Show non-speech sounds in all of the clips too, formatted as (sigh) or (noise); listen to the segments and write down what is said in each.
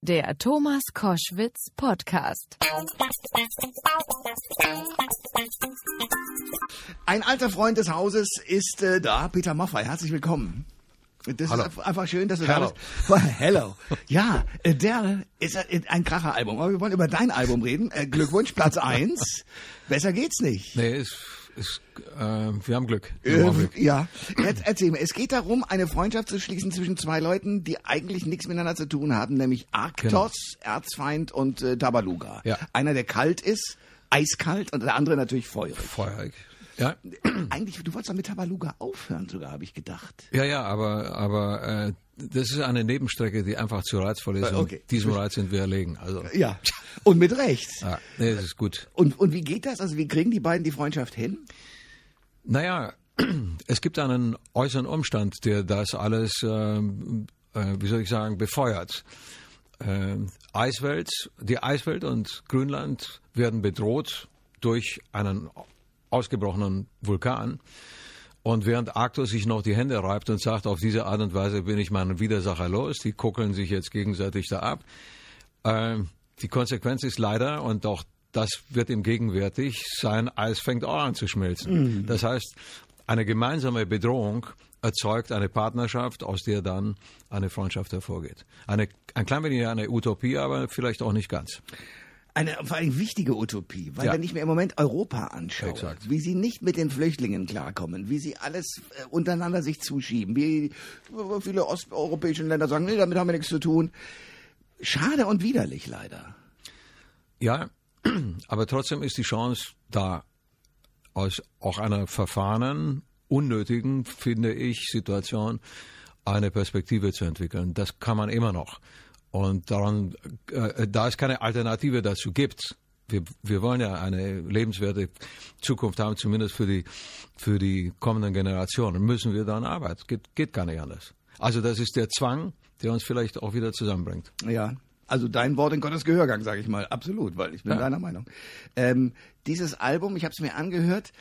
Der Thomas Koschwitz Podcast. Ein alter Freund des Hauses ist äh, da, Peter Maffay. Herzlich willkommen. Das Hallo. ist einfach schön, dass du Hello. da bist. (laughs) Hello. Ja, äh, der ist äh, ein Kracher-Album. Aber wir wollen über dein Album reden. Äh, Glückwunsch, Platz (laughs) eins. Besser geht's nicht. Nee, ist, ist, äh, wir haben Glück. Wir haben Glück. ja, Jetzt erzähl mir. Es geht darum, eine Freundschaft zu schließen zwischen zwei Leuten, die eigentlich nichts miteinander zu tun haben, nämlich Arktos, Erzfeind und äh, Tabaluga. Ja. Einer, der kalt ist, eiskalt und der andere natürlich feurig. Feurig. Ja, (clears throat) Eigentlich, du wolltest doch mit Tabaluga aufhören sogar, habe ich gedacht. ja, ja, aber, aber äh, das ist eine Nebenstrecke, die einfach zu reizvoll ist. Äh, okay. Diesem Reiz sind wir erlegen. Also, Ja, und mit Recht. ja, nee, das ist gut. Und, und wie geht das? Also wie kriegen die beiden die Freundschaft hin? Naja, (clears throat) es gibt einen äußeren Umstand, der das alles, ähm, äh, wie soll ich sagen, befeuert. Ähm, Eiswelt, die Eiswelt und Grönland werden bedroht durch einen ausgebrochenen Vulkan. Und während Arktos sich noch die Hände reibt und sagt, auf diese Art und Weise bin ich meinen Widersacher los, die kuckeln sich jetzt gegenseitig da ab. Ähm, die Konsequenz ist leider, und auch das wird ihm gegenwärtig, sein Eis fängt auch an zu schmelzen. Das heißt, eine gemeinsame Bedrohung erzeugt eine Partnerschaft, aus der dann eine Freundschaft hervorgeht. Eine, ein klein wenig eine Utopie, aber vielleicht auch nicht ganz. Eine vor allem wichtige Utopie, weil Ja. wenn ich mir im Moment Europa anschaue, Exakt. wie sie nicht mit den Flüchtlingen klarkommen, wie sie alles äh, untereinander sich zuschieben, wie viele osteuropäische Länder sagen, nee, damit haben wir nichts zu tun. Schade und widerlich leider. Ja, (clears throat) aber trotzdem ist die Chance da, aus auch einer verfahrenen, unnötigen, finde ich, Situation eine Perspektive zu entwickeln. Das kann man immer noch. Und daran, äh, da es keine Alternative dazu gibt, wir, wir wollen ja eine lebenswerte Zukunft haben, zumindest für die, für die kommenden Generationen, müssen wir daran arbeiten. Geht, geht gar nicht anders. Also das ist der Zwang, der uns vielleicht auch wieder zusammenbringt. Ja. Also dein Wort in Gottes Gehörgang, sage ich mal. Absolut, weil ich bin Ja. deiner Meinung. Ähm, dieses Album, ich habe es mir angehört,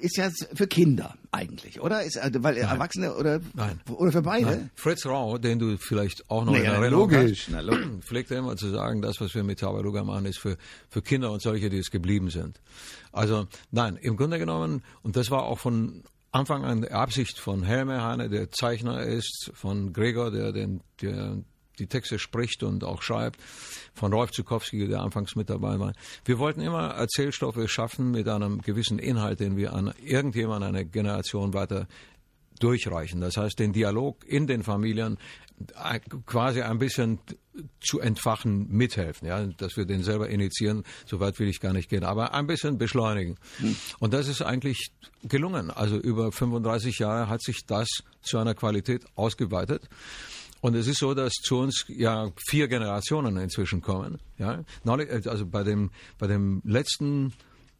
ist ja für Kinder eigentlich, oder? Ist, also, weil Erwachsene oder, Nein. oder für beide? Nein. Fritz Rau, den du vielleicht auch noch Na in ja, Erinnerung logisch, hast, logisch. (clears throat) pflegte immer zu sagen, das, was wir mit Tabaluga machen, ist für, für Kinder und solche, die es geblieben sind. Also nein, im Grunde genommen, und das war auch von Anfang an die Absicht von Helme Hane, der Zeichner ist, von Gregor, der, den, der die Texte spricht und auch schreibt, von Rolf Zukowski, der anfangs mit dabei war. Wir wollten immer Erzählstoffe schaffen mit einem gewissen Inhalt, den wir an irgendjemand, eine Generation weiter durchreichen. Das heißt, den Dialog in den Familien äh, quasi ein bisschen zu entfachen, mithelfen, ja, dass wir den selber initiieren, so weit will ich gar nicht gehen, aber ein bisschen beschleunigen. Und das ist eigentlich gelungen. Also über 35 Jahre hat sich das zu einer Qualität ausgeweitet. Und es ist so, dass zu uns ja vier Generationen inzwischen kommen. Ja, äh, also bei dem bei dem letzten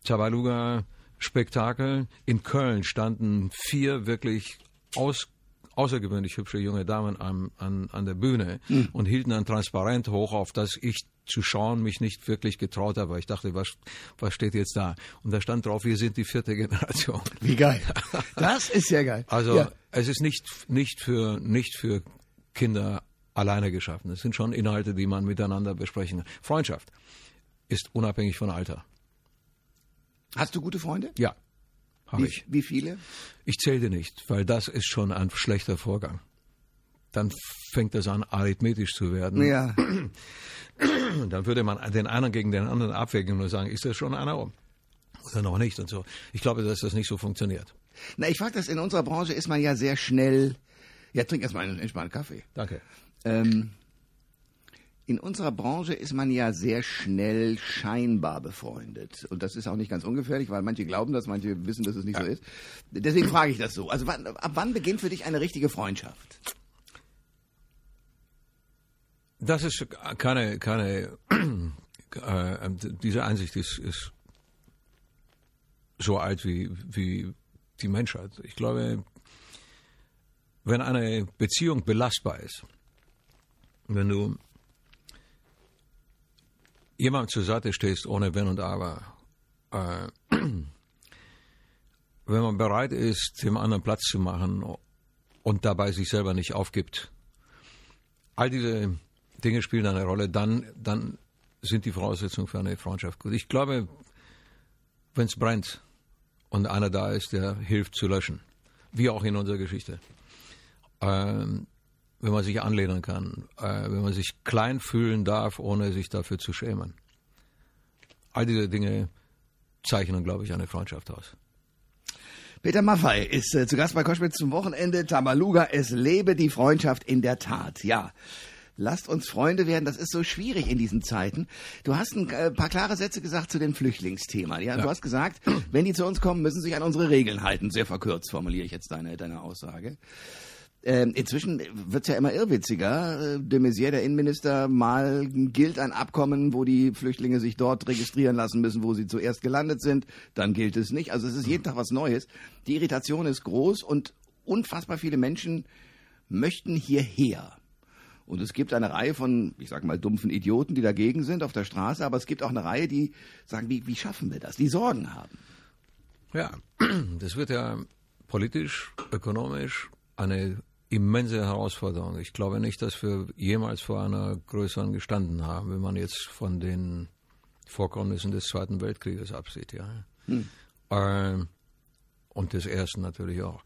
Tabaluga Spektakel in Köln standen vier wirklich aus, außergewöhnlich hübsche junge Damen an, an, an der Bühne und hielten ein Transparent hoch, auf das ich zu schauen mich nicht wirklich getraut habe. Ich dachte, was, was steht jetzt da? Und da stand drauf, wir sind die vierte Generation. Wie geil. (laughs) Das ist ja geil. Also ja. es ist nicht, nicht, für, nicht für Kinder alleine geschaffen. Es sind schon Inhalte, die man miteinander besprechen kann. Freundschaft ist unabhängig von Alter. Hast du gute Freunde? Ja, habe Wie, ich. wie viele? Ich zählte nicht, weil das ist schon ein schlechter Vorgang. Dann fängt das an, arithmetisch zu werden. Ja. Und dann würde man den einen gegen den anderen abwägen und sagen, ist das schon einer um? Oder noch nicht und so. Ich glaube, dass das nicht so funktioniert. Na, ich frage das, in unserer Branche ist man ja sehr schnell. Ja, trink erstmal einen entspannten Kaffee. Danke. Ähm, in unserer Branche ist man ja sehr schnell scheinbar befreundet. Und das ist auch nicht ganz ungefährlich, weil manche glauben das, manche wissen, dass es nicht so ist. Deswegen frage ich das so. Also wann, ab wann beginnt für dich eine richtige Freundschaft? Das ist keine, keine, äh, diese Einsicht ist, ist so alt wie, wie die Menschheit. Ich glaube, wenn eine Beziehung belastbar ist, wenn du jemand zur Seite stehst ohne Wenn und Aber, äh, (clears throat) wenn man bereit ist, dem anderen Platz zu machen und dabei sich selber nicht aufgibt, all diese Dinge spielen eine Rolle, dann, dann sind die Voraussetzungen für eine Freundschaft gut. Ich glaube, wenn es brennt und einer da ist, der hilft zu löschen, wie auch in unserer Geschichte, ähm, wenn man sich anlehnen kann, äh, wenn man sich klein fühlen darf, ohne sich dafür zu schämen. All diese Dinge zeichnen, glaube ich, eine Freundschaft aus. Peter Maffei ist äh, zu Gast bei Koschwitz zum Wochenende. Tamaluga, es lebe die Freundschaft in der Tat. Ja. Lasst uns Freunde werden, das ist so schwierig in diesen Zeiten. Du hast ein äh, paar klare Sätze gesagt zu dem Flüchtlingsthema. Ja, ja. Du hast gesagt, wenn die zu uns kommen, müssen sie sich an unsere Regeln halten. Sehr verkürzt formuliere ich jetzt deine, deine Aussage. Ähm, inzwischen wird's ja immer irrwitziger. Äh, de Maizière, der Innenminister, mal gilt ein Abkommen, wo die Flüchtlinge sich dort registrieren lassen müssen, wo sie zuerst gelandet sind. Dann gilt es nicht. Also es ist jeden Tag was Neues. Die Irritation ist groß und unfassbar viele Menschen möchten hierher. Und es gibt eine Reihe von, ich sage mal, dumpfen Idioten, die dagegen sind auf der Straße, aber es gibt auch eine Reihe, die sagen, wie, wie schaffen wir das, die Sorgen haben. Ja, (clears throat) das wird ja politisch, ökonomisch eine immense Herausforderung. Ich glaube nicht, dass wir jemals vor einer größeren gestanden haben, wenn man jetzt von den Vorkommnissen des Zweiten Weltkrieges absieht. Ja. Hm. Ähm, und des Ersten natürlich auch.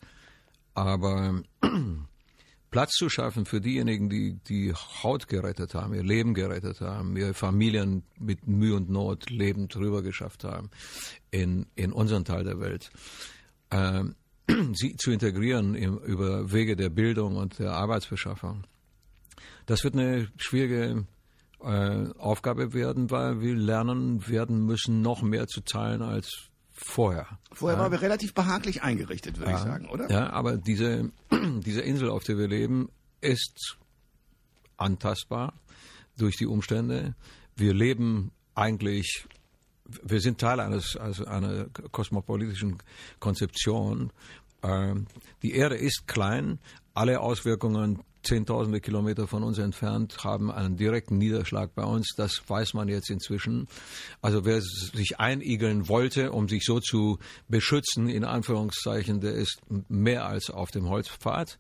Aber (clears throat) Platz zu schaffen für diejenigen, die die Haut gerettet haben, ihr Leben gerettet haben, ihre Familien mit Mühe und Not lebend drüber geschafft haben in, in unseren Teil der Welt. Ähm, (clears throat) sie zu integrieren im, über Wege der Bildung und der Arbeitsbeschaffung. Das wird eine schwierige äh, Aufgabe werden, weil wir lernen werden müssen, noch mehr zu zahlen als vorher. Vorher ja. waren wir relativ behaglich eingerichtet, würde ja. ich sagen, oder? Ja, aber diese, (clears throat) diese Insel, auf der wir leben, ist antastbar durch die Umstände. Wir leben eigentlich wir sind Teil eines, also einer kosmopolitischen Konzeption. Ähm, die Erde ist klein, alle Auswirkungen zehntausende Kilometer von uns entfernt haben einen direkten Niederschlag bei uns. Das weiß man jetzt inzwischen. Also wer sich einigeln wollte, um sich so zu beschützen, in Anführungszeichen, der ist mehr als auf dem Holzpfad.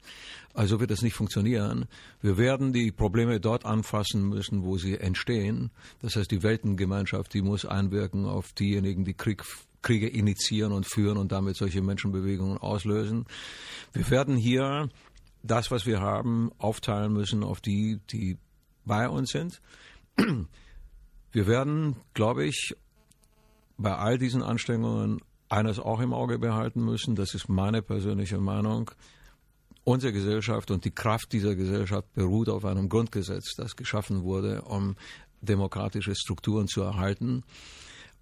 Also wird das nicht funktionieren. Wir werden die Probleme dort anfassen müssen, wo sie entstehen. Das heißt, die Weltengemeinschaft, die muss einwirken auf diejenigen, die Krieg Kriege initiieren und führen und damit solche Menschenbewegungen auslösen. Wir werden hier das, was wir haben, aufteilen müssen auf die, die bei uns sind. (clears throat) Wir werden, glaube ich, bei all diesen Anstrengungen eines auch im Auge behalten müssen, das ist meine persönliche Meinung. Unsere Gesellschaft und die Kraft dieser Gesellschaft beruht auf einem Grundgesetz, das geschaffen wurde, um demokratische Strukturen zu erhalten.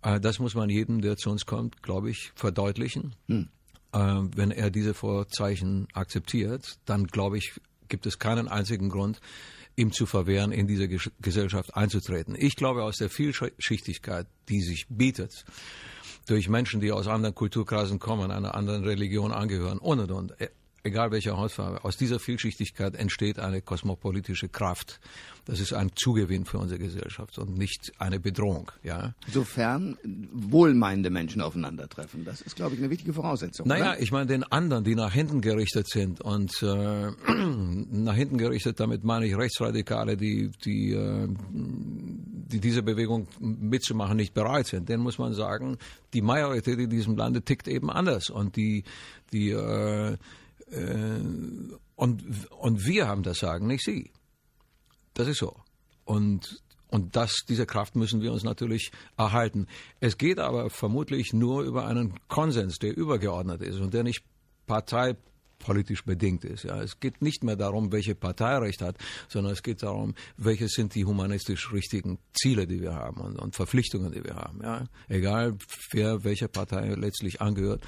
Äh, das muss man jedem, der zu uns kommt, glaube ich, verdeutlichen. Hm. Ähm, wenn er diese Vorzeichen akzeptiert, dann glaube ich, gibt es keinen einzigen Grund, ihm zu verwehren, in diese Gesellschaft einzutreten. Ich glaube, aus der Vielschichtigkeit, die sich bietet, durch Menschen, die aus anderen Kulturkreisen kommen, einer anderen Religion angehören und und und, egal welcher Hautfarbe, aus dieser Vielschichtigkeit entsteht eine kosmopolitische Kraft. Das ist ein Zugewinn für unsere Gesellschaft und nicht eine Bedrohung. Ja? Sofern wohlmeinende Menschen aufeinandertreffen. Das ist, glaube ich, eine wichtige Voraussetzung. Naja, oder? ich meine den anderen, die nach hinten gerichtet sind. Und äh, (clears throat) nach hinten gerichtet, damit meine ich Rechtsradikale, die, die, äh, die diese Bewegung mitzumachen nicht bereit sind. Den muss man sagen, die Majorität in diesem Lande tickt eben anders. Und die, die äh, und, und wir haben das Sagen, nicht Sie. Das ist so. Und, und das, diese Kraft müssen wir uns natürlich erhalten. Es geht aber vermutlich nur über einen Konsens, der übergeordnet ist und der nicht Partei politisch bedingt ist. Ja. Es geht nicht mehr darum, welche Partei recht hat, sondern es geht darum, welche sind die humanistisch richtigen Ziele, die wir haben und, und Verpflichtungen, die wir haben. Ja. Egal, wer welcher Partei letztlich angehört.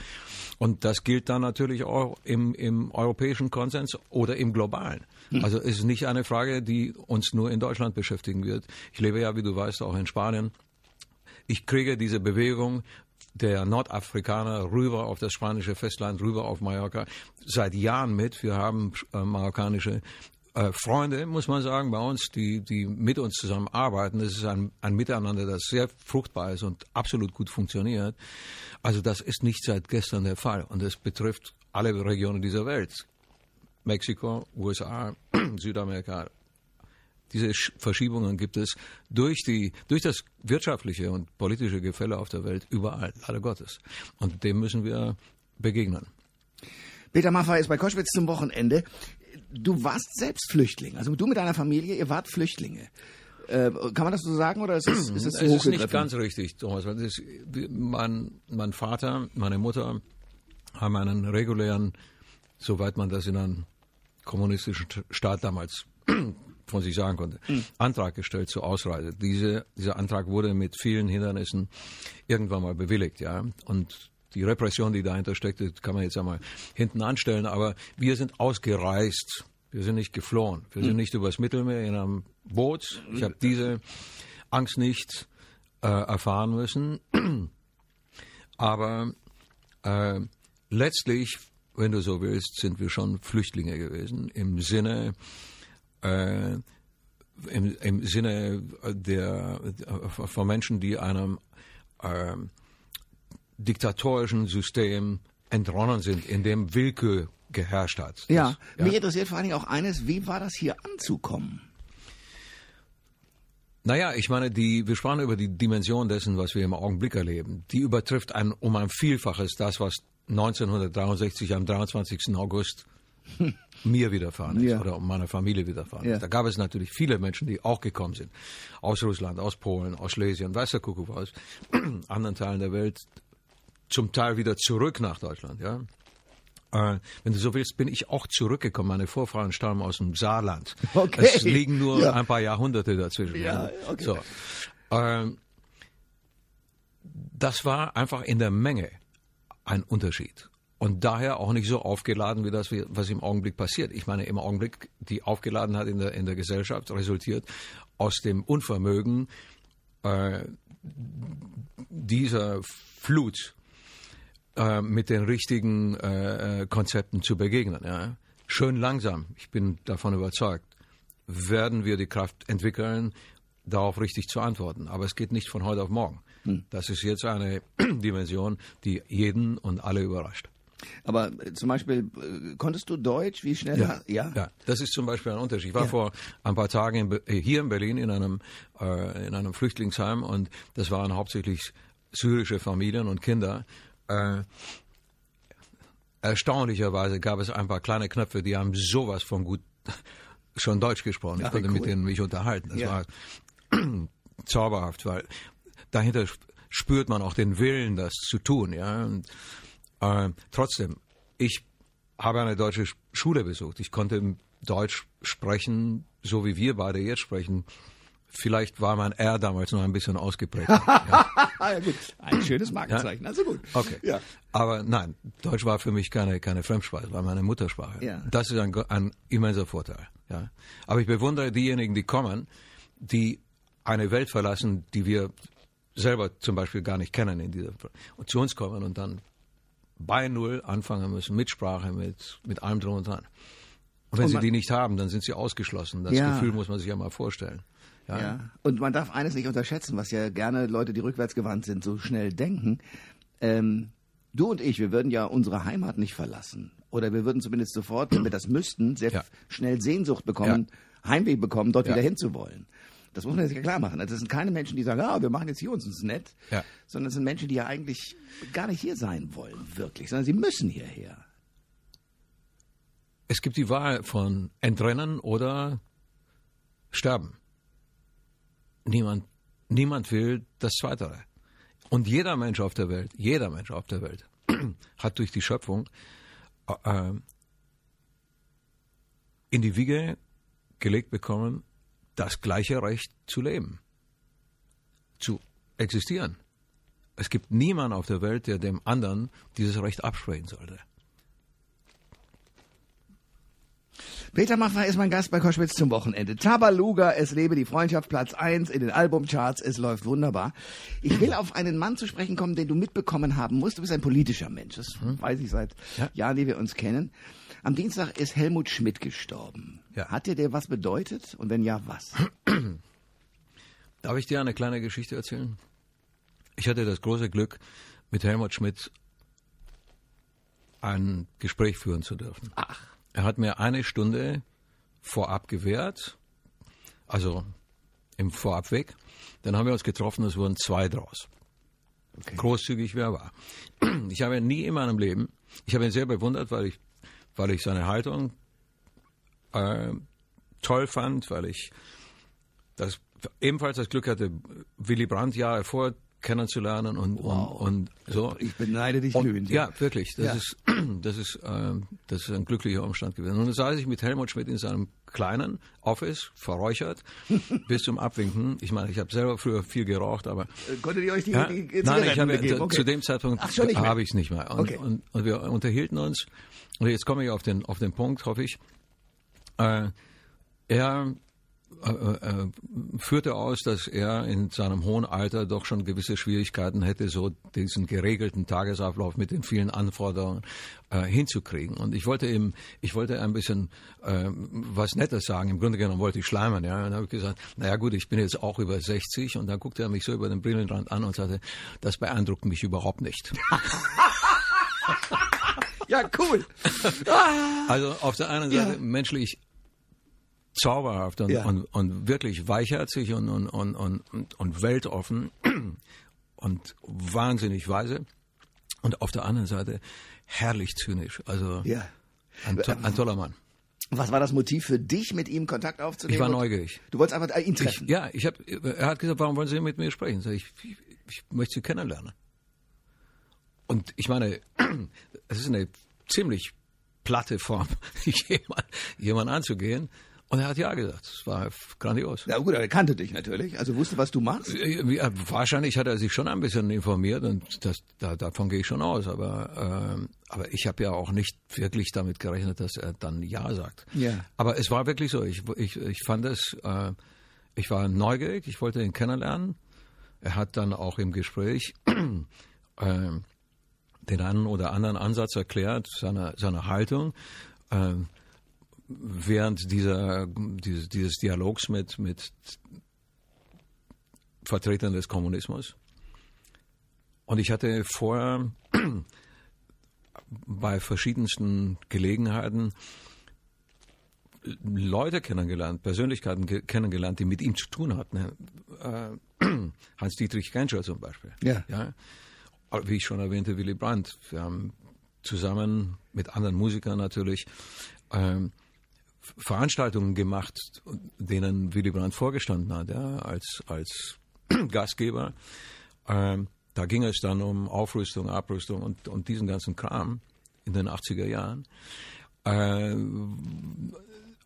Und das gilt dann natürlich auch im, im europäischen Konsens oder im globalen. Hm. Also es ist nicht eine Frage, die uns nur in Deutschland beschäftigen wird. Ich lebe ja, wie du weißt, auch in Spanien. Ich kriege diese Bewegung der Nordafrikaner rüber auf das spanische Festland, rüber auf Mallorca seit Jahren mit. Wir haben äh, marokkanische äh, Freunde, muss man sagen, bei uns, die, die mit uns zusammenarbeiten. Das ist ein, ein Miteinander, das sehr fruchtbar ist und absolut gut funktioniert. Also das ist nicht seit gestern der Fall und das betrifft alle Regionen dieser Welt. Mexiko, USA, (clears throat) Südamerika, Diese Verschiebungen gibt es durch, die, durch das wirtschaftliche und politische Gefälle auf der Welt überall, leider Gottes. Und dem müssen wir begegnen. Peter Maffay ist bei Koschwitz zum Wochenende. Du warst selbst Flüchtling. Also du mit deiner Familie, ihr wart Flüchtlinge. Äh, kann man das so sagen oder ist es, ist es, (clears throat) es ist nicht ganz richtig, Thomas. Ist, mein, mein Vater, meine Mutter haben einen regulären, soweit man das in einem kommunistischen Staat damals von sich sagen konnte, mhm. Antrag gestellt zur Ausreise. Diese, dieser Antrag wurde mit vielen Hindernissen irgendwann mal bewilligt, ja. Und die Repression, die dahinter steckte, kann man jetzt einmal hinten anstellen. Aber wir sind ausgereist. Wir sind nicht geflohen. Wir sind hm. nicht übers Mittelmeer in einem Boot. Ich habe diese Angst nicht äh, erfahren müssen. (clears throat) Aber äh, letztlich, wenn du so willst, sind wir schon Flüchtlinge gewesen im Sinne äh, im, im Sinne der, von Menschen, die einem äh, diktatorischen System entronnen sind, in dem Willkür geherrscht hat. Das, ja, ja, mich interessiert vor allen Dingen auch eines, wie war das hier anzukommen? Naja, ich meine, die, wir sprachen über die Dimension dessen, was wir im Augenblick erleben. Die übertrifft ein, um ein Vielfaches das, was 1963 am 23. August (laughs) mir widerfahren ist ja. oder meiner Familie widerfahren ja. ist. Da gab es natürlich viele Menschen, die auch gekommen sind. Aus Russland, aus Polen, aus Schlesien, weiß der Kuckuck aus (clears throat) anderen Teilen der Welt, zum Teil wieder zurück nach Deutschland. Ja? Äh, wenn du so willst, bin ich auch zurückgekommen. Meine Vorfahren stammen aus dem Saarland. Okay. Es liegen nur ja. ein paar Jahrhunderte dazwischen. Ja, okay. so. äh, das war einfach in der Menge ein Unterschied. Und daher auch nicht so aufgeladen, wie das, was im Augenblick passiert. Ich meine, im Augenblick, die Aufgeladenheit in der, in der Gesellschaft resultiert aus dem Unvermögen äh, dieser Flut äh, mit den richtigen äh, Konzepten zu begegnen. Ja. Schön langsam, ich bin davon überzeugt, werden wir die Kraft entwickeln, darauf richtig zu antworten. Aber es geht nicht von heute auf morgen. Hm. Das ist jetzt eine (clears throat) Dimension, die jeden und alle überrascht. Aber äh, zum Beispiel, äh, konntest du Deutsch? Wie schnell? Ja, ja? ja das ist zum Beispiel ein Unterschied. Ich war ja. vor ein paar Tagen in, hier in Berlin in einem, äh, in einem Flüchtlingsheim und das waren hauptsächlich syrische Familien und Kinder. Äh, erstaunlicherweise gab es ein paar kleine Knöpfe, die haben sowas von gut schon Deutsch gesprochen. Ich konnte cool. mit denen mich unterhalten. Das war (clears throat) zauberhaft, weil dahinter spürt man auch den Willen, das zu tun. Ja? Und, äh, trotzdem, ich habe eine deutsche Schule besucht. Ich konnte Deutsch sprechen, so wie wir beide jetzt sprechen, Vielleicht war mein R damals noch ein bisschen ausgeprägt. (laughs) ja. ja, gut. Ein schönes Markenzeichen, ja? also gut. Okay. Ja. Aber nein, Deutsch war für mich keine, keine Fremdsprache, war meine Muttersprache. Ja. Das ist ein, ein immenser Vorteil. Ja. Aber ich bewundere diejenigen, die kommen, die eine Welt verlassen, die wir selber zum Beispiel gar nicht kennen in dieser und zu uns kommen und dann bei Null anfangen müssen, mit Sprache, mit, mit allem drum und dran. Und wenn und sie die nicht haben, dann sind sie ausgeschlossen. Das ja. Gefühl muss man sich ja mal vorstellen. Ja. ja. Und man darf eines nicht unterschätzen, was ja gerne Leute, die rückwärtsgewandt sind, so schnell denken. Ähm, du und ich, wir würden ja unsere Heimat nicht verlassen. Oder wir würden zumindest sofort, wenn wir das müssten, sehr ja. schnell Sehnsucht bekommen. Heimweh bekommen, dort wieder hinzuwollen. Das muss man sich ja klar machen. Das sind keine Menschen, die sagen, ah, wir machen jetzt hier uns nett, ja. sondern es sind Menschen, die ja eigentlich gar nicht hier sein wollen, wirklich, sondern sie müssen hierher. Es gibt die Wahl von Entrennen oder Sterben. Niemand, niemand will das Zweite. Und jeder Mensch auf der Welt, jeder Mensch auf der Welt (clears throat) hat durch die Schöpfung äh, in die Wiege gelegt bekommen, das gleiche Recht zu leben, zu existieren. Es gibt niemanden auf der Welt, der dem anderen dieses Recht absprechen sollte. Peter Maffay ist mein Gast bei Koschwitz zum Wochenende. Tabaluga, es lebe die Freundschaft, Platz 1 in den Albumcharts, es läuft wunderbar. Ich will auf einen Mann zu sprechen kommen, den du mitbekommen haben musst. Du bist ein politischer Mensch, das hm. weiß ich seit ja. Jahren, die wir uns kennen. Am Dienstag ist Helmut Schmidt gestorben. Ja. Hat dir der was bedeutet? Und wenn ja, was? (clears throat) Darf ich dir eine kleine Geschichte erzählen? Ich hatte das große Glück, mit Helmut Schmidt ein Gespräch führen zu dürfen. Ach. Er hat mir eine Stunde vorab gewährt, also im Vorabweg. Dann haben wir uns getroffen, es wurden zwei draus. Okay. Großzügig wer war. (clears throat) Ich habe ihn nie in meinem Leben, ich habe ihn sehr bewundert, weil ich, weil ich seine Haltung äh, toll fand, weil ich das ebenfalls das Glück hatte, Willy Brandt Jahre vor kennenzulernen und, Wow. und, und so. Ich beneide dich glühend. ja, wirklich. Das Ja. ist, (clears throat) das ist, ähm, das ist ein glücklicher Umstand gewesen. Und dann saß ich mit Helmut Schmidt in seinem kleinen Office, verräuchert, (laughs) bis zum Abwinken. Ich meine, ich habe selber früher viel geraucht, aber Äh, Konntet ihr euch die, ja, die nein, ich habe Okay. zu dem Zeitpunkt habe ich es nicht mehr. Und, Okay. und, und wir unterhielten uns. Und jetzt komme ich auf den auf den Punkt, hoffe ich. Äh, er äh, äh, führte aus, dass er in seinem hohen Alter doch schon gewisse Schwierigkeiten hätte, so diesen geregelten Tagesablauf mit den vielen Anforderungen äh, hinzukriegen. Und ich wollte ihm, ich wollte ein bisschen äh, was Nettes sagen. Im Grunde genommen wollte ich schleimen, ja. Und dann habe ich gesagt, naja gut, ich bin jetzt auch über 60. Und dann guckte er mich so über den Brillenrand an und sagte, das beeindruckt mich überhaupt nicht. (laughs) Ja, cool. (laughs) Also auf der einen Seite Ja. menschlich zauberhaft und, Ja. und, und wirklich weichherzig und, und, und, und, und, weltoffen (clears throat) und wahnsinnig weise. Und auf der anderen Seite herrlich zynisch. Also Ja. ein, ein toller Mann. Was war das Motiv für dich, mit ihm Kontakt aufzunehmen? Ich war neugierig. Du wolltest einfach äh, ihn Ich, treffen. ja, ich hab, er hat gesagt, warum wollen Sie mit mir sprechen? Ich, ich, ich möchte Sie kennenlernen. Und ich meine, (clears throat) es ist eine ziemlich platte Form, (laughs) jemand, jemand anzugehen. Und er hat ja gesagt. Es war grandios. Ja gut, er kannte dich natürlich, also wusste, was du machst. Ja, wahrscheinlich hat er sich schon ein bisschen informiert und das, da, davon gehe ich schon aus. Aber, ähm, aber ich habe ja auch nicht wirklich damit gerechnet, dass er dann Ja sagt. Ja. Aber es war wirklich so. Ich, ich, ich fand es, äh, ich war neugierig, ich wollte ihn kennenlernen. Er hat dann auch im Gespräch (clears throat) äh, den einen oder anderen Ansatz erklärt, seine, seine Haltung. Äh, während dieser, dieses, dieses Dialogs mit, mit Vertretern des Kommunismus. Und ich hatte vorher (clears throat) bei verschiedensten Gelegenheiten Leute kennengelernt, Persönlichkeiten ke- kennengelernt, die mit ihm zu tun hatten. Äh, (clears throat) Hans-Dietrich Genscher zum Beispiel. Ja. ja. Wie ich schon erwähnte, Willy Brandt. Wir haben zusammen mit anderen Musikern natürlich ähm, Veranstaltungen gemacht, denen Willy Brandt vorgestanden hat, ja, als, als (clears throat) Gastgeber. Ähm, da ging es dann um Aufrüstung, Abrüstung und, und diesen ganzen Kram in den 80er Jahren. Äh,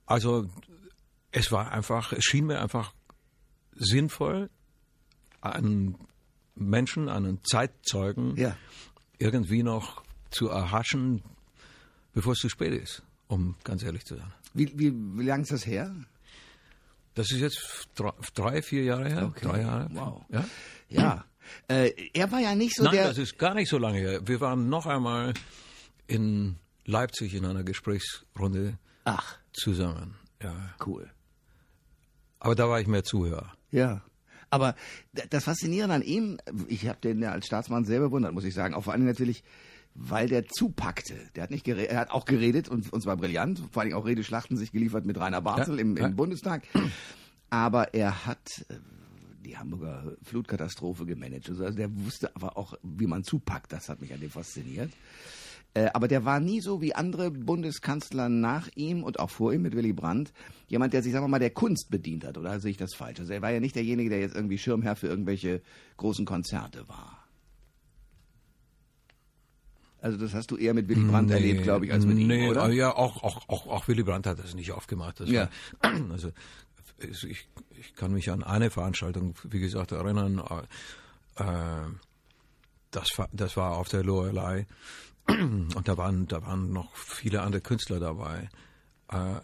also es war einfach, es schien mir einfach sinnvoll, einen Menschen, einen Zeitzeugen Ja. irgendwie noch zu erhaschen, bevor es zu spät ist, um ganz ehrlich zu sein. Wie, wie, wie lange ist das her? Das ist jetzt drei, vier Jahre her. Okay. Drei Jahre. Wow. Ja? Ja. Äh, er war ja nicht so Nein, der. das ist gar nicht so lange her. Wir waren noch einmal in Leipzig in einer Gesprächsrunde Ach, zusammen. Ja. cool. Aber da war ich mehr Zuhörer. Ja. Aber das Faszinierende an ihm, ich habe den ja als Staatsmann sehr bewundert, muss ich sagen. Auch vor allem natürlich, weil der zupackte. Der hat nicht geredet, er hat auch geredet und, und zwar brillant. Vor allem auch Redeschlachten sich geliefert mit Rainer Barzel Ja, im, im ja. Bundestag. Aber er hat äh, die Hamburger Flutkatastrophe gemanagt. Also der wusste aber auch, wie man zupackt. Das hat mich an dem fasziniert. Äh, aber der war nie so wie andere Bundeskanzler nach ihm und auch vor ihm mit Willy Brandt jemand, der sich, sagen wir mal, der Kunst bedient hat. Oder sehe ich das falsch? Also er war ja nicht derjenige, der jetzt irgendwie Schirmherr für irgendwelche großen Konzerte war. Also das hast du eher mit Willy Brandt erlebt, glaube ich, als mit nee, ihm, oder? Ja, auch, auch, auch, auch Willy Brandt hat das nicht aufgemacht. Das Ja. War, (clears throat) also ich, ich kann mich an eine Veranstaltung, wie gesagt, erinnern. Äh, das, war, das war auf der Lorelei. Und da waren, da waren noch viele andere Künstler dabei. Äh,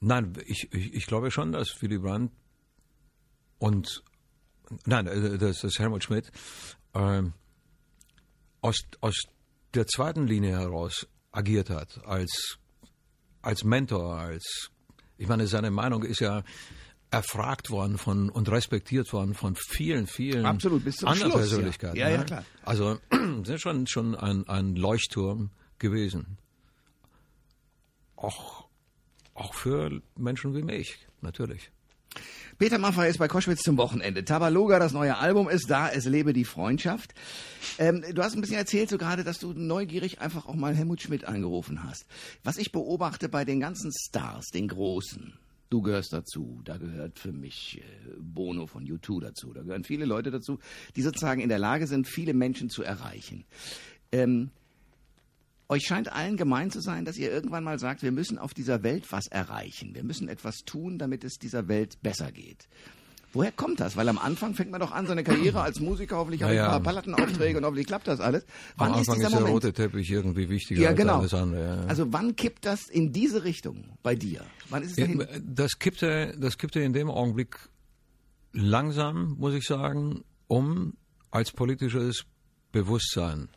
nein, ich, ich, ich glaube schon, dass Willy Brandt und nein, äh, das ist Helmut Schmidt ähm, aus, aus der zweiten Linie heraus agiert hat, als, als Mentor, als, ich meine, seine Meinung ist ja erfragt worden von und respektiert worden von vielen, vielen Absolut, bis zum anderen Schluss, ja. Persönlichkeiten. Ja, ja, ne? klar. Also (clears throat) sind schon, schon ein, ein Leuchtturm gewesen. Auch, auch für Menschen wie mich, natürlich. Peter Maffay ist bei Koschwitz zum Wochenende. Tabaluga, das neue Album ist da, es lebe die Freundschaft. Ähm, du hast ein bisschen erzählt so gerade, dass du neugierig einfach auch mal Helmut Schmidt angerufen hast. Was ich beobachte bei den ganzen Stars, den Großen, Du gehörst dazu. Da gehört für mich äh, Bono von U2 dazu. Da gehören viele Leute dazu, die sozusagen in der Lage sind, viele Menschen zu erreichen. Ähm, euch scheint allen gemein zu sein, dass ihr irgendwann mal sagt, wir müssen auf dieser Welt was erreichen. Wir müssen etwas tun, damit es dieser Welt besser geht. Woher kommt das? Weil am Anfang fängt man doch an, seine Karriere als Musiker, hoffentlich habe ich Ja, ein paar Plattenaufträge und hoffentlich klappt das alles. Wann Am Anfang ist ist, der Moment? rote Teppich irgendwie wichtiger ja, als genau. alles andere. Ja. Also wann kippt das in diese Richtung bei dir? Wann ist es? Ja, das kippte, das kippte in dem Augenblick langsam, muss ich sagen, um als politisches Bewusstsein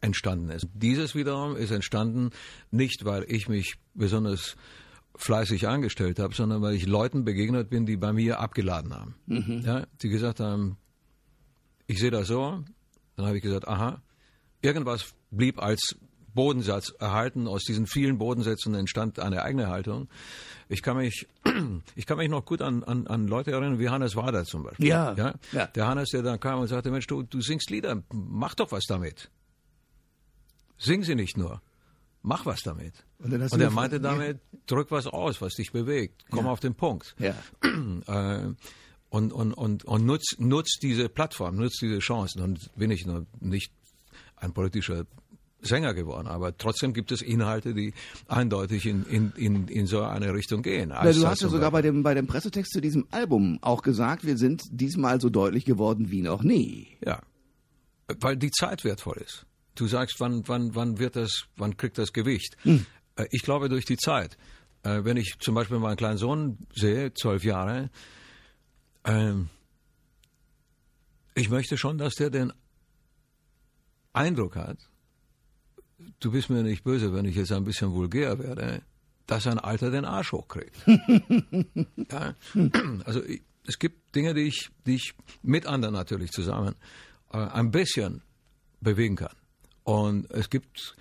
entstanden ist. Dieses wiederum ist entstanden nicht, weil ich mich besonders fleißig angestellt habe, sondern weil ich Leuten begegnet bin, die bei mir abgeladen haben. Ja, die gesagt haben, ich sehe das so. Dann habe ich gesagt, aha, irgendwas blieb als Bodensatz erhalten. Aus diesen vielen Bodensätzen entstand eine eigene Haltung. Ich kann mich, (clears throat) ich kann mich noch gut an, an, an Leute erinnern, wie Hannes Wader zum Beispiel. Ja, ja. ja. Der Hannes, der dann kam und sagte, Mensch, du, du singst Lieder, mach doch was damit. Sing sie nicht nur. Mach was damit. Und Und er meinte ja. damit, drück was aus, was dich bewegt. Komm Ja. auf den Punkt Ja. (clears throat) äh, und, und, und, und nutzt nutz diese Plattform, nutzt diese Chancen. Und bin ich noch nicht ein politischer Sänger geworden, aber trotzdem gibt es Inhalte, die eindeutig in, in, in, in so eine Richtung gehen. Na, du hast ja sogar bei dem, bei dem Pressetext zu diesem Album auch gesagt, wir sind diesmal so deutlich geworden wie noch nie. Ja, weil die Zeit wertvoll ist. Du sagst, wann, wann, wann wird das, wann kriegt das Gewicht? Äh, Ich glaube durch die Zeit. Äh, Wenn ich zum Beispiel meinen kleinen Sohn sehe, zwölf Jahre, ähm, ich möchte schon, dass der den Eindruck hat, du bist mir nicht böse, wenn ich jetzt ein bisschen vulgär werde, dass ein Alter den Arsch hochkriegt. (laughs) ja? Also ich, es gibt Dinge, die ich, die ich mit anderen natürlich zusammen äh, ein bisschen bewegen kann. Und es gibt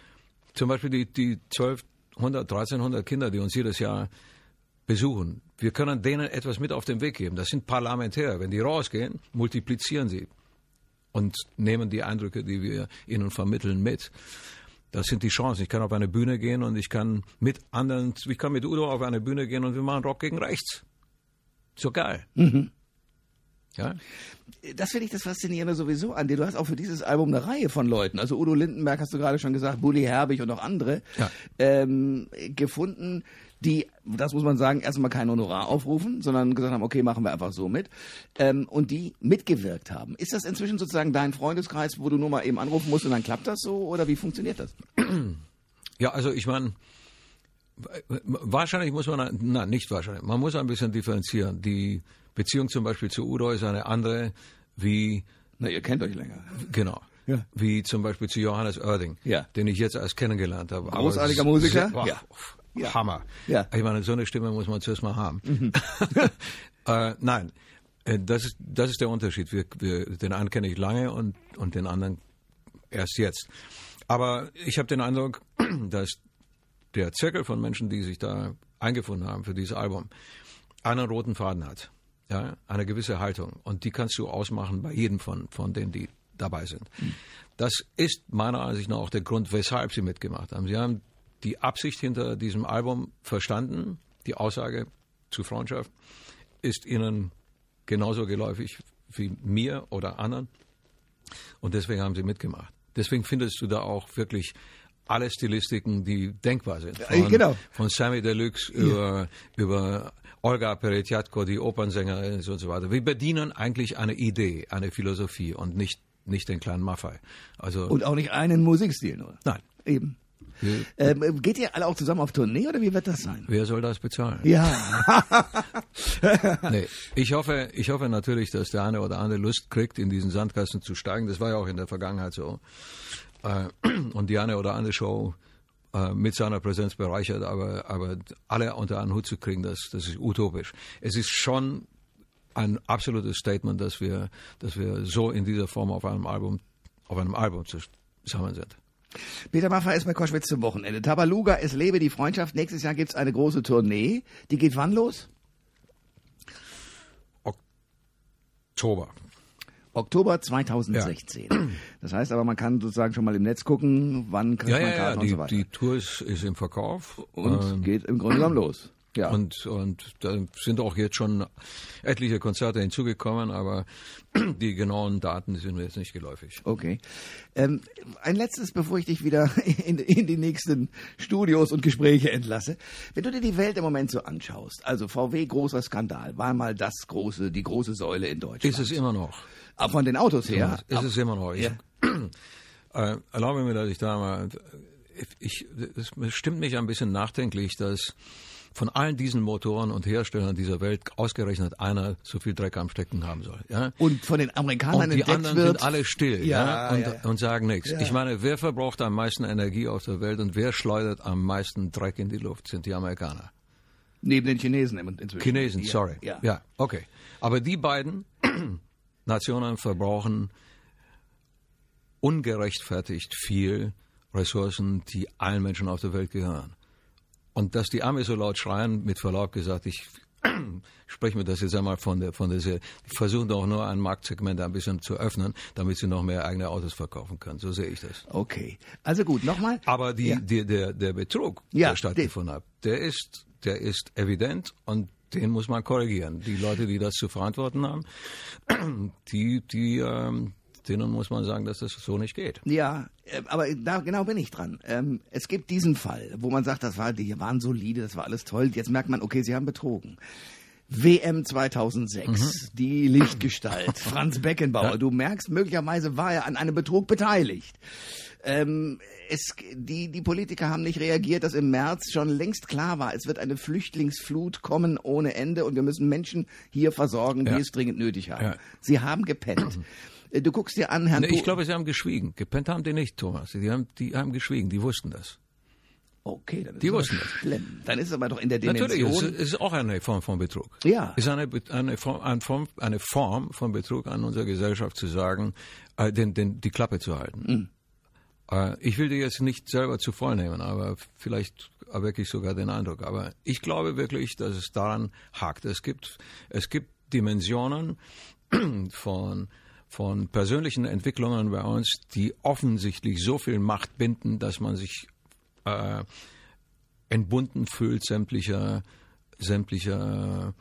zum Beispiel die, die 1200, 1300 Kinder, die uns jedes Jahr besuchen. Wir können denen etwas mit auf den Weg geben. Das sind Parlamentäre. Wenn die rausgehen, multiplizieren sie und nehmen die Eindrücke, die wir ihnen vermitteln, mit. Das sind die Chancen. Ich kann auf eine Bühne gehen und ich kann mit anderen, ich kann mit Udo auf eine Bühne gehen und wir machen Rock gegen rechts. So geil. Ja? Das finde ich das Faszinierende sowieso an dir. Du hast auch für dieses Album eine Reihe von Leuten, also Udo Lindenberg hast du gerade schon gesagt, Bully Herbig und auch andere, Ja. ähm, gefunden, die, das muss man sagen, erstmal kein Honorar aufrufen, sondern gesagt haben, okay, machen wir einfach so mit. Ähm, und die mitgewirkt haben. Ist das inzwischen sozusagen dein Freundeskreis, wo du nur mal eben anrufen musst und dann klappt das so? Oder wie funktioniert das? Ja, also ich meine, wahrscheinlich muss man, nein, nicht wahrscheinlich, man muss ein bisschen differenzieren. Die Beziehung zum Beispiel zu Udo ist eine andere wie, Na, ihr kennt euch länger. genau, Ja. wie zum Beispiel zu Johannes Oerding, Ja. den ich jetzt erst kennengelernt habe. Aber Großartiger sehr- Musiker? boah, Ja. Ja. Hammer. Ja. Ich meine, so eine Stimme muss man zuerst mal haben. Mhm. (laughs) äh, nein, äh, das ist, das ist der Unterschied. Wir, wir, den einen kenne ich lange und, und den anderen erst jetzt. Aber ich habe den Eindruck, (clears throat) dass der Zirkel von Menschen, die sich da eingefunden haben für dieses Album, einen roten Faden hat. Ja, eine gewisse Haltung. Und die kannst du ausmachen bei jedem von, von denen, die dabei sind. Das ist meiner Ansicht nach auch der Grund, weshalb sie mitgemacht haben. Sie haben die Absicht hinter diesem Album verstanden. Die Aussage zu Freundschaft ist ihnen genauso geläufig wie mir oder anderen. Und deswegen haben sie mitgemacht. Deswegen findest du da auch wirklich alle Stilistiken, die denkbar sind. Ja, genau. von Sammy Deluxe über, über Olga Peretjatko, die Opernsängerin und so weiter. Wir bedienen eigentlich eine Idee, eine Philosophie und nicht, nicht den kleinen Maffei. Also, Und auch nicht einen Musikstil nur. nein. Eben. Wir- Ähm, geht ihr alle auch zusammen auf Tournee oder wie wird das sein? Wer soll das bezahlen? Ja. (laughs) Nee, ich hoffe, ich hoffe natürlich, dass der eine oder andere Lust kriegt, in diesen Sandkasten zu steigen. Das war ja auch in der Vergangenheit so. Äh, (clears throat) Und die eine oder andere Show äh, mit seiner Präsenz bereichert, aber, aber alle unter einen Hut zu kriegen, das, das ist utopisch. Es ist schon ein absolutes Statement, dass wir, dass wir so in dieser Form auf einem Album, auf einem Album zusammen sind. Peter Maffay ist bei Koschwitz zum Wochenende. Tabaluga, es lebe die Freundschaft. Nächstes Jahr gibt's eine große Tournee. Die geht wann los? Oktober. Oktober 2016. Ja. Das heißt aber, man kann sozusagen schon mal im Netz gucken, wann kriegt ja, man Karten ja, und die, so weiter. Die Tour ist, ist im Verkauf. Und ähm, geht im Grunde genommen los. Ja. Und, und da sind auch jetzt schon etliche Konzerte hinzugekommen, aber (clears throat) die genauen Daten sind mir jetzt nicht geläufig. Okay. Ähm, ein letztes, bevor ich dich wieder (laughs) in, in, die nächsten Studios und Gespräche entlasse. Wenn du dir die Welt im Moment so anschaust, also VW großer Skandal, war mal das große, die große Säule in Deutschland. Ist es immer noch. Aber von den Autos her. Ja, ist es immer noch. Ich, Ja. (clears throat) äh, erlaube mir, dass ich da mal, ich, es stimmt mich ein bisschen nachdenklich, dass von allen diesen Motoren und Herstellern dieser Welt ausgerechnet einer so viel Dreck am Stecken haben soll. Ja? Und von den Amerikanern Und die anderen wird, sind alle still Ja, ja, und, ja, und sagen nichts. Ich meine, wer verbraucht am meisten Energie auf der Welt und wer schleudert am meisten Dreck in die Luft, sind die Amerikaner. neben den Chinesen inzwischen. Chinesen, sorry. Ja. ja, okay. Aber die beiden (clears throat) Nationen verbrauchen ungerechtfertigt viel Ressourcen, die allen Menschen auf der Welt gehören. Und dass die Amis so laut schreien, mit Verlaub gesagt, ich (clears throat) spreche mir das jetzt einmal von der, von der, die versuchen doch nur ein Marktsegment ein bisschen zu öffnen, damit sie noch mehr eigene Autos verkaufen können. So sehe ich das. Okay. Also gut, nochmal. Aber die, Ja. die, der, der Betrug, Ja, der stattgefunden hat, der ist, der ist evident und den muss man korrigieren. Die Leute, die das zu verantworten haben, (clears throat) die, die, ähm, denen muss man sagen, dass das so nicht geht. Ja, äh, aber da genau bin ich dran. Ähm, es gibt diesen Fall, wo man sagt, das war, die waren solide, das war alles toll. Jetzt merkt man, okay, sie haben betrogen. WM 2006, die Lichtgestalt, (laughs) Franz Beckenbauer. Du merkst, möglicherweise war er an einem Betrug beteiligt. Ähm, es, die, die Politiker haben nicht reagiert, dass im März schon längst klar war, es wird eine Flüchtlingsflut kommen ohne Ende und wir müssen Menschen hier versorgen, die Ja. es dringend nötig haben. Ja. Sie haben gepennt. (clears throat) Äh, Du guckst dir an, Herrn Nee, ich glaube, sie haben geschwiegen. Gepennt haben die nicht, Thomas. Die haben, die haben geschwiegen, die wussten das. Okay, dann ist Die es aber wussten das. schlimm. Dann ist es aber doch in der Natürlich, es Dimension. ist, es ist auch eine Form von Betrug. Ja. Es ist eine, eine, Form, eine, Form, eine Form von Betrug an unserer Gesellschaft zu sagen, äh, den, den, die Klappe zu halten. Äh, ich will dir jetzt nicht selber zu voll nehmen, aber vielleicht erwecke ich sogar den Eindruck. Aber ich glaube wirklich, dass es daran hakt. Es gibt, es gibt Dimensionen (clears throat) von, von persönlichen Entwicklungen bei uns, die offensichtlich so viel Macht binden, dass man sich äh, entbunden fühlt sämtlicher, sämtlicher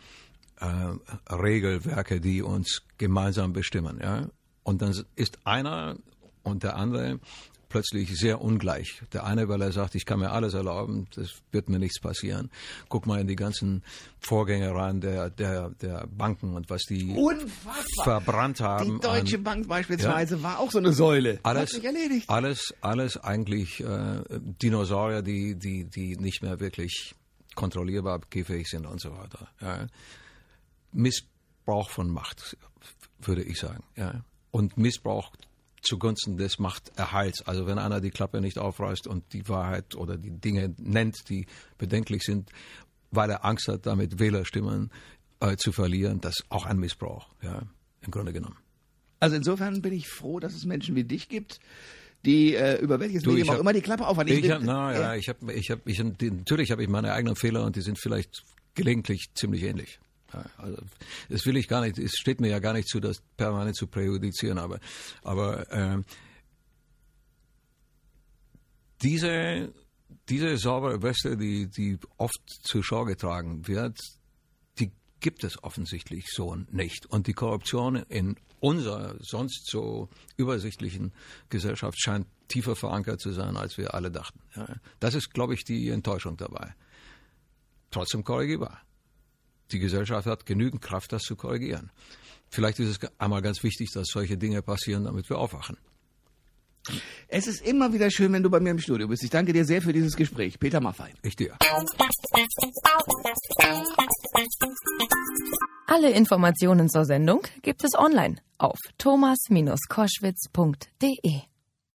äh, Regelwerke, die uns gemeinsam bestimmen. Ja? Und dann ist einer und der andere plötzlich sehr ungleich. Der eine, weil er sagt, ich kann mir alles erlauben, das wird mir nichts passieren. Guck mal in die ganzen Vorgänge rein der, der, der Banken und was die Unfassbar. verbrannt Die haben. Deutsche an, Bank beispielsweise war auch so eine Säule. Hat alles, sich erledigt. alles, alles eigentlich äh, Dinosaurier, die, die, die nicht mehr wirklich kontrollierbar gehfähig sind und so weiter. Ja. Missbrauch von Macht, würde ich sagen. Ja. Und Missbrauch zugunsten des Machterhalts. Also wenn einer die Klappe nicht aufreißt und die Wahrheit oder die Dinge nennt, die bedenklich sind, weil er Angst hat, damit Wählerstimmen äh, zu verlieren, das ist auch ein Missbrauch, ja, im Grunde genommen. Also insofern bin ich froh, dass es Menschen wie dich gibt, die äh, über welches Du, Medium ich auch hab- immer die Klappe aufhalten. Ich bin- hab, na, ja, ich habe, ich habe, ich hab, natürlich habe ich meine eigenen Fehler und die sind vielleicht gelegentlich ziemlich ähnlich. Also, das will ich gar nicht. Es steht mir ja gar nicht zu, das permanent zu präjudizieren, aber, aber ähm, diese diese saubere Weste, die die oft zur Schau getragen wird, die gibt es offensichtlich so nicht. Und die Korruption in unserer sonst so übersichtlichen Gesellschaft scheint tiefer verankert zu sein, als wir alle dachten. Das ist, glaube ich, die Enttäuschung dabei. Trotzdem korrigierbar. Die Gesellschaft hat genügend Kraft, das zu korrigieren. Vielleicht ist es einmal ganz wichtig, dass solche Dinge passieren, damit wir aufwachen. Es ist immer wieder schön, wenn du bei mir im Studio bist. Ich danke dir sehr für dieses Gespräch. Peter Maffei. Ich dir. Alle Informationen zur Sendung gibt es online auf thomas-koschwitz.de.